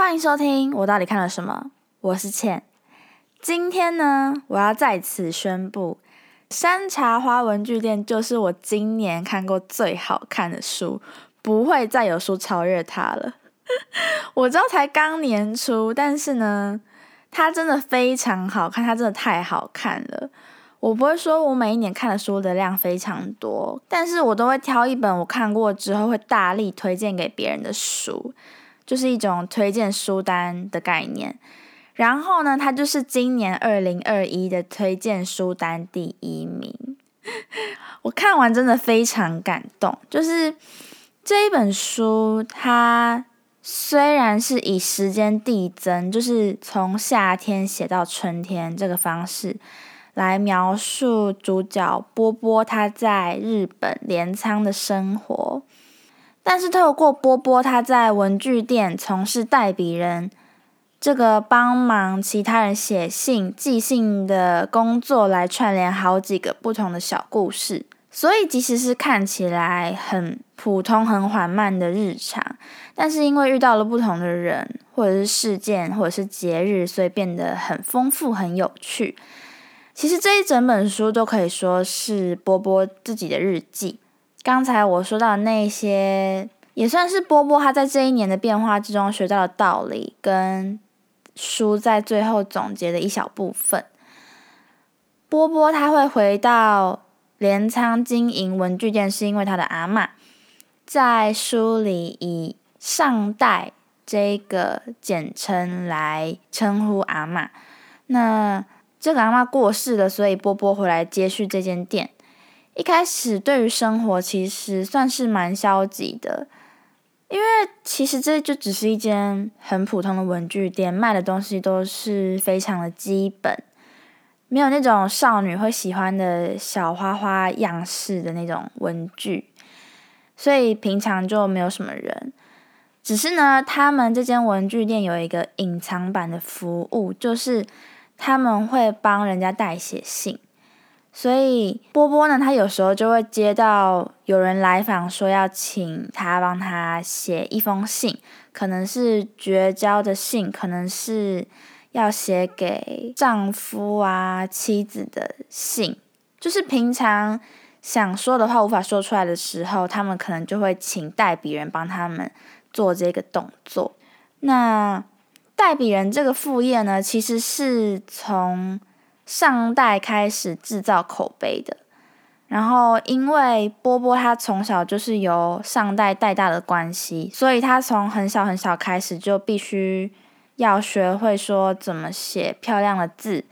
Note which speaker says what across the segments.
Speaker 1: 欢迎收听，我到底看了什么？我是倩。今天呢，我要在此宣布，《山茶花文具店》就是我今年看过最好看的书，不会再有书超越它了。我知道才刚年初，但是呢，它真的非常好看，它真的太好看了。我不会说我每一年看的书的量非常多，但是我都会挑一本我看过之后会大力推荐给别人的书。就是一种推荐书单的概念，然后呢，它就是今年二零二一的推荐书单第一名。我看完真的非常感动，就是这一本书，它虽然是以时间递增，就是从夏天写到春天这个方式来描述主角波波他在日本镰仓的生活。但是透过波波他在文具店从事代笔人这个帮忙其他人写信寄信的工作来串联好几个不同的小故事，所以即使是看起来很普通、很缓慢的日常，但是因为遇到了不同的人或者是事件或者是节日，所以变得很丰富、很有趣。其实这一整本书都可以说是波波自己的日记。刚才我说到那些，也算是波波他在这一年的变化之中学到的道理，跟书在最后总结的一小部分。波波他会回到镰仓经营文具店，是因为他的阿妈在书里以上代这个简称来称呼阿妈。那这个阿妈过世了，所以波波回来接续这间店。一开始对于生活其实算是蛮消极的，因为其实这就只是一间很普通的文具店，卖的东西都是非常的基本，没有那种少女会喜欢的小花花样式的那种文具，所以平常就没有什么人。只是呢，他们这间文具店有一个隐藏版的服务，就是他们会帮人家代写信。所以波波呢，他有时候就会接到有人来访，说要请他帮他写一封信，可能是绝交的信，可能是要写给丈夫啊、妻子的信，就是平常想说的话无法说出来的时候，他们可能就会请代笔人帮他们做这个动作。那代笔人这个副业呢，其实是从。上代开始制造口碑的，然后因为波波他从小就是由上代带大的关系，所以他从很小很小开始就必须要学会说怎么写漂亮的字，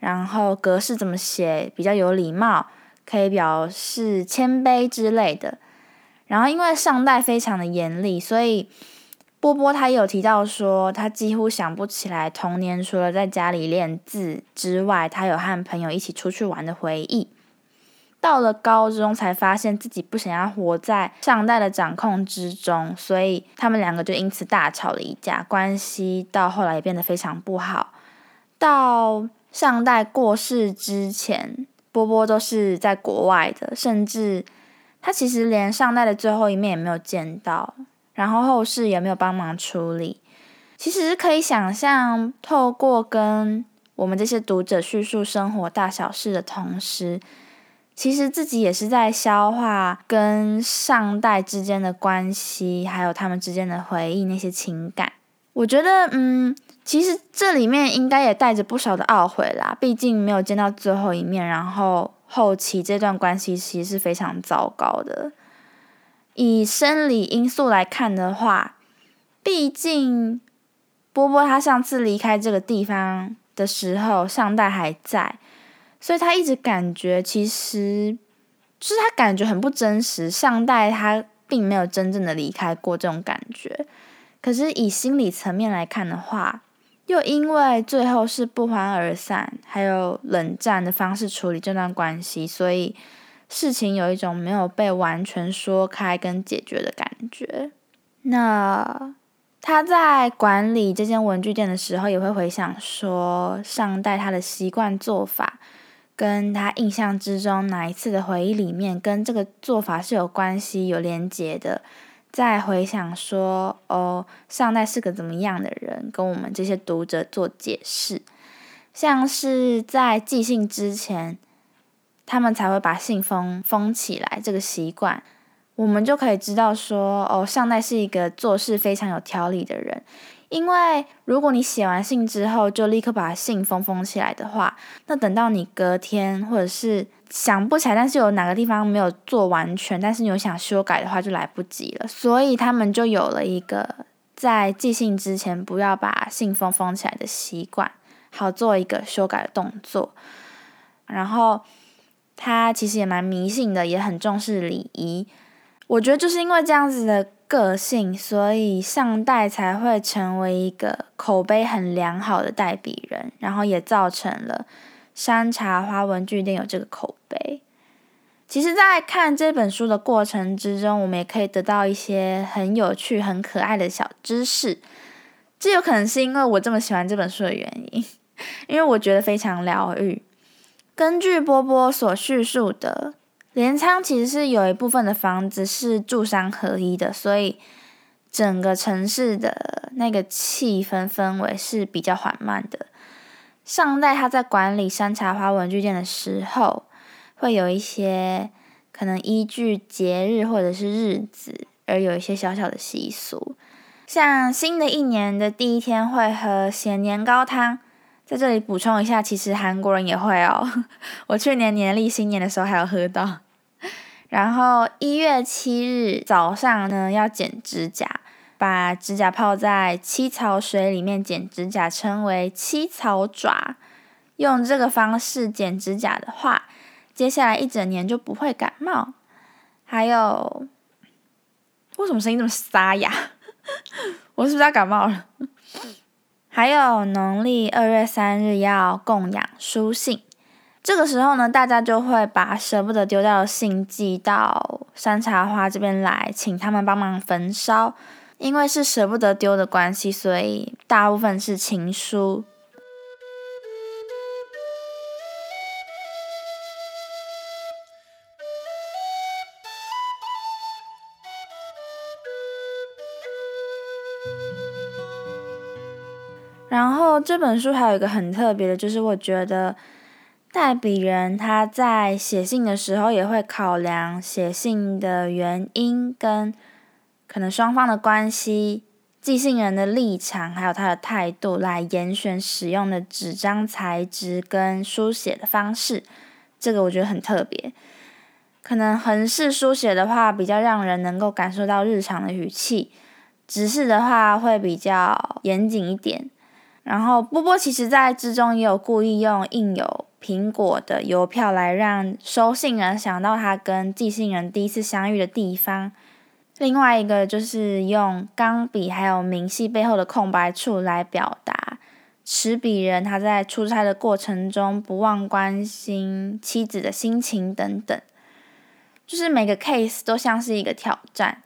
Speaker 1: 然后格式怎么写比较有礼貌，可以表示谦卑之类的。然后因为上代非常的严厉，所以。波波他有提到说，他几乎想不起来童年除了在家里练字之外，他有和朋友一起出去玩的回忆。到了高中才发现自己不想要活在上代的掌控之中，所以他们两个就因此大吵了一架，关系到后来也变得非常不好。到上代过世之前，波波都是在国外的，甚至他其实连上代的最后一面也没有见到。然后后事也没有帮忙处理，其实可以想象，透过跟我们这些读者叙述生活大小事的同时，其实自己也是在消化跟上代之间的关系，还有他们之间的回忆那些情感。我觉得，嗯，其实这里面应该也带着不少的懊悔啦，毕竟没有见到最后一面，然后后期这段关系其实是非常糟糕的。以生理因素来看的话，毕竟波波他上次离开这个地方的时候，上代还在，所以他一直感觉其实就是他感觉很不真实。上代他并没有真正的离开过这种感觉，可是以心理层面来看的话，又因为最后是不欢而散，还有冷战的方式处理这段关系，所以。事情有一种没有被完全说开跟解决的感觉。那他在管理这间文具店的时候，也会回想说上代他的习惯做法，跟他印象之中哪一次的回忆里面跟这个做法是有关系、有连结的。再回想说，哦，上代是个怎么样的人，跟我们这些读者做解释，像是在寄信之前，他们才会把信封封起来这个习惯，我们就可以知道说，哦，上代是一个做事非常有条理的人。因为如果你写完信之后就立刻把信封封起来的话，那等到你隔天或者是想不起来，但是有哪个地方没有做完全，但是你有想修改的话就来不及了。所以他们就有了一个在寄信之前不要把信封封起来的习惯，好做一个修改的动作。然后他其实也蛮迷信的，也很重视礼仪。我觉得就是因为这样子的。个性，所以上代才会成为一个口碑很良好的代笔人，然后也造成了山茶花文具店有这个口碑。其实，在看这本书的过程之中，我们也可以得到一些很有趣、很可爱的小知识。这有可能是因为我这么喜欢这本书的原因，因为我觉得非常疗愈。根据波波所叙述的。镰仓其实是有一部分的房子是住商合一的，所以整个城市的那个气氛氛围是比较缓慢的。上代他在管理山茶花文具店的时候，会有一些可能依据节日或者是日子而有一些小小的习俗，像新的一年的第一天会喝咸年糕汤。在这里补充一下，其实韩国人也会哦。我去年年历新年的时候还有喝到。然后一月七日早上呢，要剪指甲，把指甲泡在七草水里面剪指甲，称为七草爪。用这个方式剪指甲的话，接下来一整年就不会感冒。还有，为什么声音这么沙哑？我是不是要感冒了？还有农历二月三日要供养书信，这个时候呢，大家就会把舍不得丢掉的信寄到山茶花这边来，请他们帮忙焚烧。因为是舍不得丢的关系，所以大部分是情书。然后这本书还有一个很特别的，就是我觉得代笔人他在写信的时候也会考量写信的原因跟可能双方的关系、寄信人的立场，还有他的态度来严选使用的纸张材质跟书写的方式。这个我觉得很特别。可能横式书写的话，比较让人能够感受到日常的语气；直式的话会比较严谨一点。然后波波其实在之中也有故意用印有苹果的邮票来让收信人想到他跟寄信人第一次相遇的地方。另外一个就是用钢笔还有明细背后的空白处来表达持笔人他在出差的过程中不忘关心妻子的心情等等。就是每个 case 都像是一个挑战。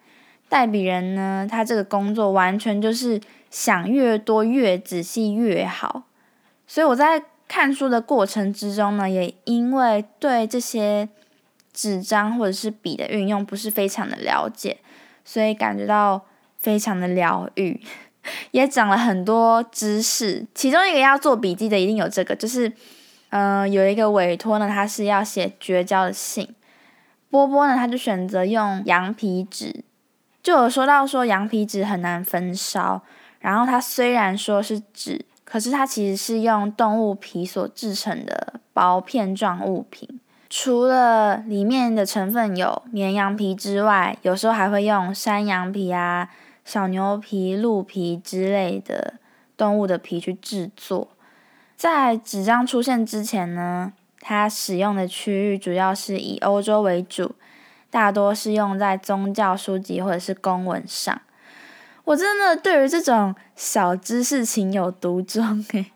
Speaker 1: 代笔人呢，他这个工作完全就是想越多越仔细越好，所以我在看书的过程之中呢，也因为对这些纸张或者是笔的运用不是非常的了解，所以感觉到非常的疗愈，也长了很多知识。其中一个要做笔记的一定有这个，就是嗯，有一个委托呢，他是要写绝交的信，波波呢，他就选择用羊皮纸。就有说到说羊皮纸很难焚烧，然后它虽然说是纸，可是它其实是用动物皮所制成的薄片状物品。除了里面的成分有绵羊皮之外，有时候还会用山羊皮啊、小牛皮、鹿皮之类的动物的皮去制作。在纸张出现之前呢，它使用的区域主要是以欧洲为主。大多是用在宗教书籍或者是公文上。我真的对于这种小知识情有独钟诶，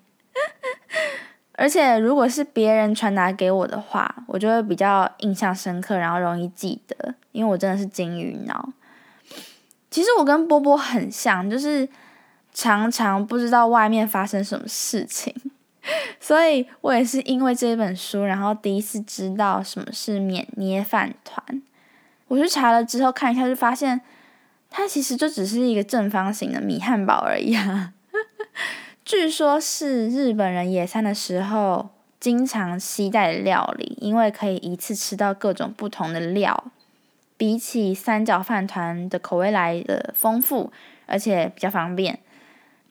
Speaker 1: 而且如果是别人传达给我的话，我就会比较印象深刻，然后容易记得，因为我真的是金鱼脑。其实我跟波波很像，就是常常不知道外面发生什么事情，所以我也是因为这本书，然后第一次知道什么是缅捏饭团。我去查了之后看一下，就发现它其实就只是一个正方形的米汉堡而已啊。据说是日本人野餐的时候经常携带的料理，因为可以一次吃到各种不同的料，比起三角饭团的口味来的丰富，而且比较方便。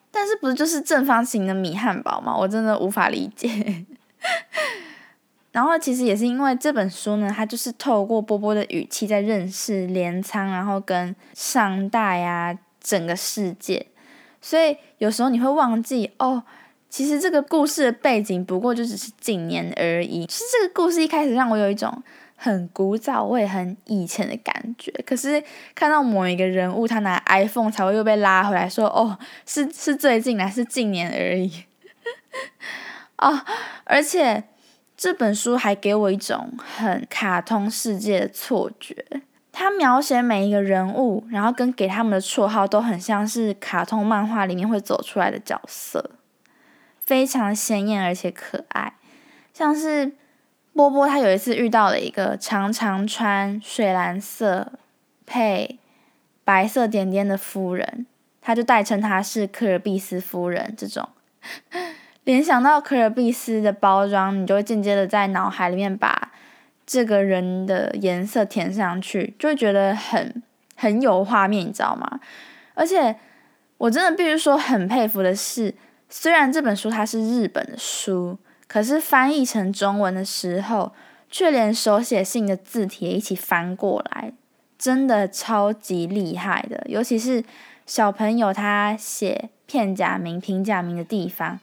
Speaker 1: 但是不就是正方形的米汉堡吗？我真的无法理解。然后其实也是因为这本书呢，它就是透过波波的语气在认识镰仓，然后跟上代啊整个世界。所以有时候你会忘记哦，其实这个故事的背景不过就只是近年而已。其实这个故事一开始让我有一种很古早味、很以前的感觉。可是看到某一个人物他拿 iPhone 才会又被拉回来，说哦，是是最近还是近年而已。啊，而且这本书还给我一种很卡通世界的错觉。他描写每一个人物，然后跟给他们的绰号都很像是卡通漫画里面会走出来的角色，非常鲜艳而且可爱。像是波波，他有一次遇到了一个常常穿水蓝色配白色点点的夫人，他就代称她是科尔必斯夫人。这种联想到可尔必斯的包装，你就会间接的在脑海里面把。这个人的颜色填上去，就会觉得很很有画面，你知道吗？而且我真的必须说，很佩服的是，虽然这本书它是日本的书，可是翻译成中文的时候，却连手写信的字体也一起翻过来，真的超级厉害的。尤其是小朋友他写片假名、平假名的地方，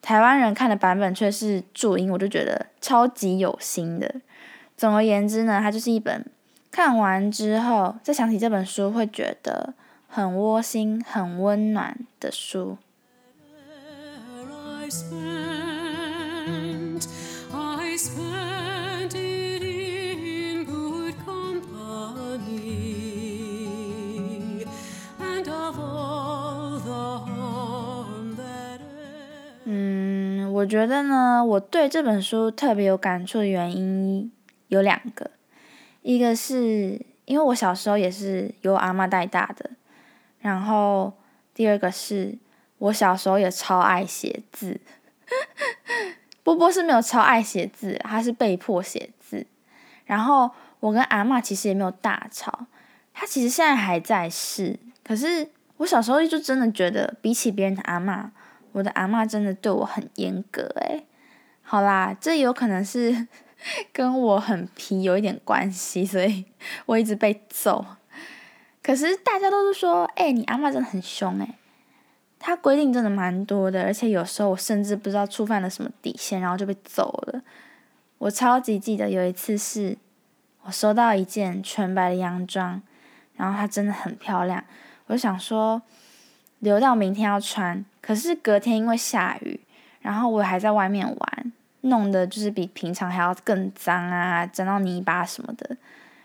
Speaker 1: 台湾人看的版本却是注音，我就觉得超级有心的。总而言之呢，它就是一本看完之后再想起这本书会觉得很窝心、很温暖的书。我觉得呢，我对这本书特别有感触的原因。有两个，一个是因为我小时候也是由阿妈带大的，然后第二个是我小时候也超爱写字。波波是没有超爱写字，他是被迫写字。然后我跟阿妈其实也没有大吵，他其实现在还在世。可是我小时候就真的觉得，比起别人的阿妈，我的阿妈真的对我很严格。诶，好啦，这有可能是。跟我很皮有一点关系，所以我一直被揍。可是大家都是说，哎，你阿妈真的很凶哎，她规定真的蛮多的，而且有时候我甚至不知道触犯了什么底线，然后就被揍了。我超级记得有一次是，我收到一件全白的洋装，然后它真的很漂亮，我就想说留到明天要穿，可是隔天因为下雨，然后我还在外面玩。弄的就是比平常还要更脏啊，沾到泥巴什么的。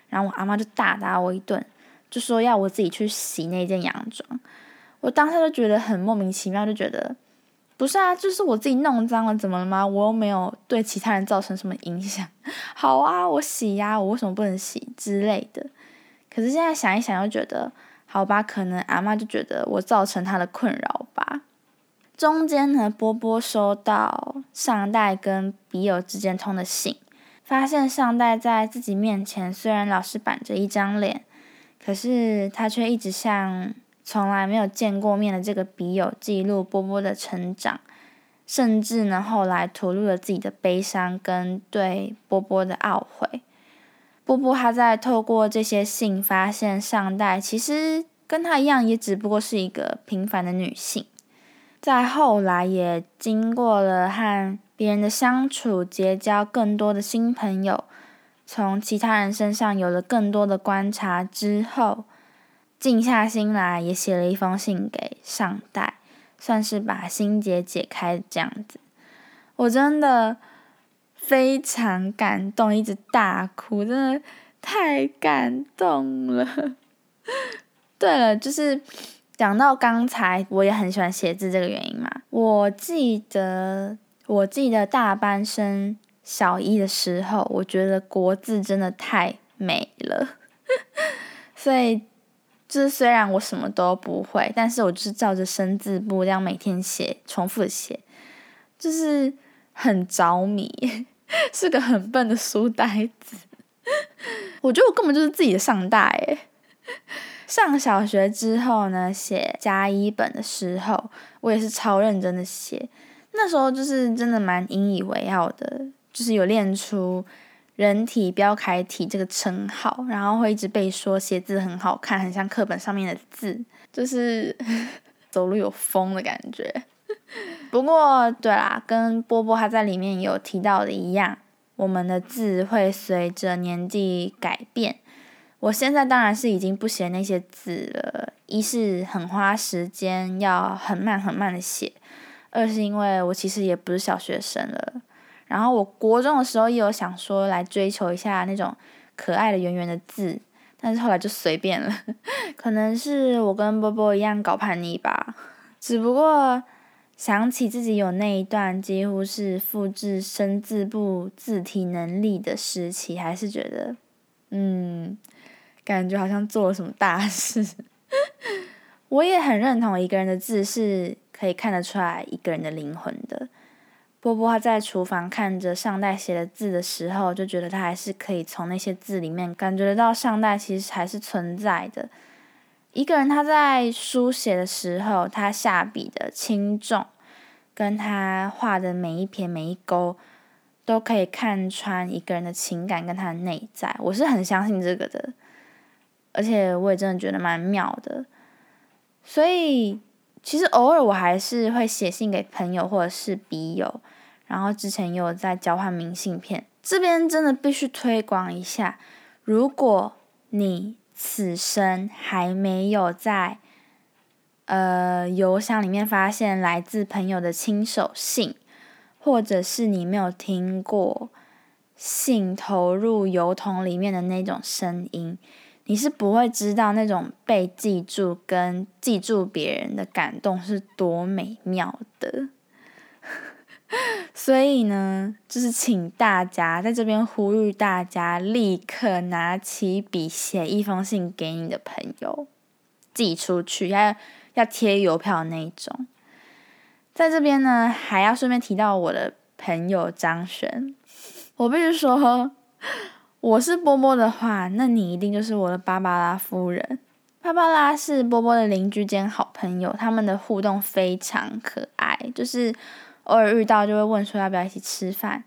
Speaker 1: 然后我阿妈就大打我一顿，就说要我自己去洗那件洋装。我当时就觉得很莫名其妙，就觉得不是啊，就是我自己弄脏了，怎么了吗？我又没有对其他人造成什么影响。好啊，我洗呀，我为什么不能洗之类的？可是现在想一想，又觉得好吧，可能阿妈就觉得我造成她的困扰吧。中间呢，波波收到上代跟笔友之间通的信，发现上代在自己面前虽然老是板着一张脸，可是他却一直向从来没有见过面的这个笔友记录波波的成长，甚至呢后来吐露了自己的悲伤跟对波波的懊悔。波波他在透过这些信发现上代其实跟他一样，也只不过是一个平凡的女性。在后来也经过了和别人的相处，结交更多的新朋友，从其他人身上有了更多的观察之后，静下心来也写了一封信给上代，算是把心结解开这样子。我真的非常感动，一直大哭，真的太感动了。对了，就是。讲到刚才，我也很喜欢写字这个原因嘛。我记得，我记得大班升小一的时候，我觉得国字真的太美了，所以就是虽然我什么都不会，但是我就是照着生字簿这样每天写，重复写，就是很着迷，是个很笨的书呆子。我觉得我根本就是自己的上代诶。上小学之后呢，写加一本的时候，我也是超认真的写。那时候就是真的蛮引以为傲的，就是有练出。人体标楷体这个称号，然后会一直被说写字很好看，很像课本上面的字，就是 走路有风的感觉。不过，对啦，跟波波他在里面有提到的一样，我们的字会随着年纪改变。我现在当然是已经不写那些字了，一是很花时间，要很慢很慢的写；二是因为我其实也不是小学生了。然后我国中的时候也有想说来追求一下那种可爱的圆圆的字，但是后来就随便了。可能是我跟波波一样搞叛逆吧。只不过想起自己有那一段几乎是复制生字部字体能力的时期，还是觉得，嗯，感觉好像做了什么大事。我也很认同一个人的字是可以看得出来一个人的灵魂的。波波他在厨房看着上代写的字的时候，就觉得他还是可以从那些字里面感觉得到上代其实还是存在的。一个人他在书写的时候，他下笔的轻重，跟他画的每一撇每一勾，都可以看穿一个人的情感跟他的内在。我是很相信这个的，而且我也真的觉得蛮妙的。所以其实偶尔我还是会写信给朋友或者是笔友。然后之前也有在交换明信片，这边真的必须推广一下。如果你此生还没有在呃邮箱里面发现来自朋友的亲手信，或者是你没有听过信投入邮筒里面的那种声音，你是不会知道那种被记住跟记住别人的感动是多美妙的。所以呢，就是请大家在这边呼吁大家，立刻拿起笔写一封信给你的朋友，寄出去，要要贴邮票那一种。在这边呢，还要顺便提到我的朋友张璇。我必须说，我是波波的话，那你一定就是我的芭芭拉夫人。芭芭拉是波波的邻居兼好朋友，他们的互动非常可爱，就是。偶尔遇到就会问说要不要一起吃饭，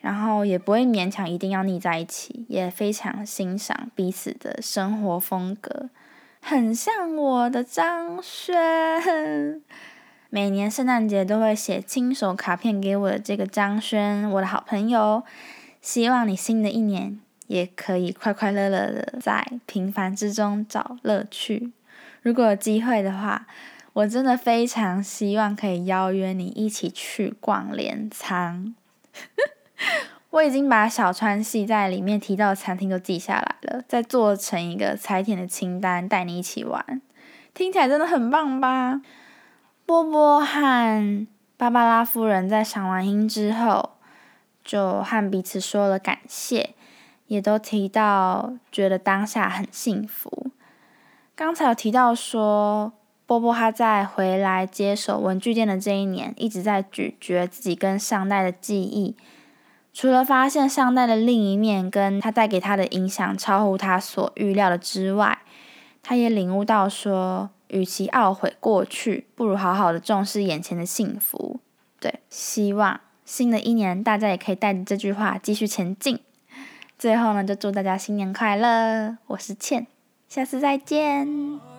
Speaker 1: 然后也不会勉强一定要腻在一起，也非常欣赏彼此的生活风格，很像我的张轩。每年圣诞节都会写亲手卡片给我的这个张轩，我的好朋友，希望你新的一年也可以快快乐乐的在平凡之中找乐趣。如果有机会的话。我真的非常希望可以邀约你一起去逛镰仓。我已经把小川系在里面提到的餐厅都记下来了，再做成一个踩点的清单，带你一起玩。听起来真的很棒吧？波波和芭芭拉夫人在赏完樱之后，就和彼此说了感谢，也都提到觉得当下很幸福。刚才有提到说。波波他在回来接手文具店的这一年，一直在咀嚼自己跟上代的记忆。除了发现上代的另一面，跟他带给他的影响超乎他所预料的之外，他也领悟到说，与其懊悔过去，不如好好的重视眼前的幸福。对，希望新的一年大家也可以带着这句话继续前进。最后呢，就祝大家新年快乐！我是倩，下次再见。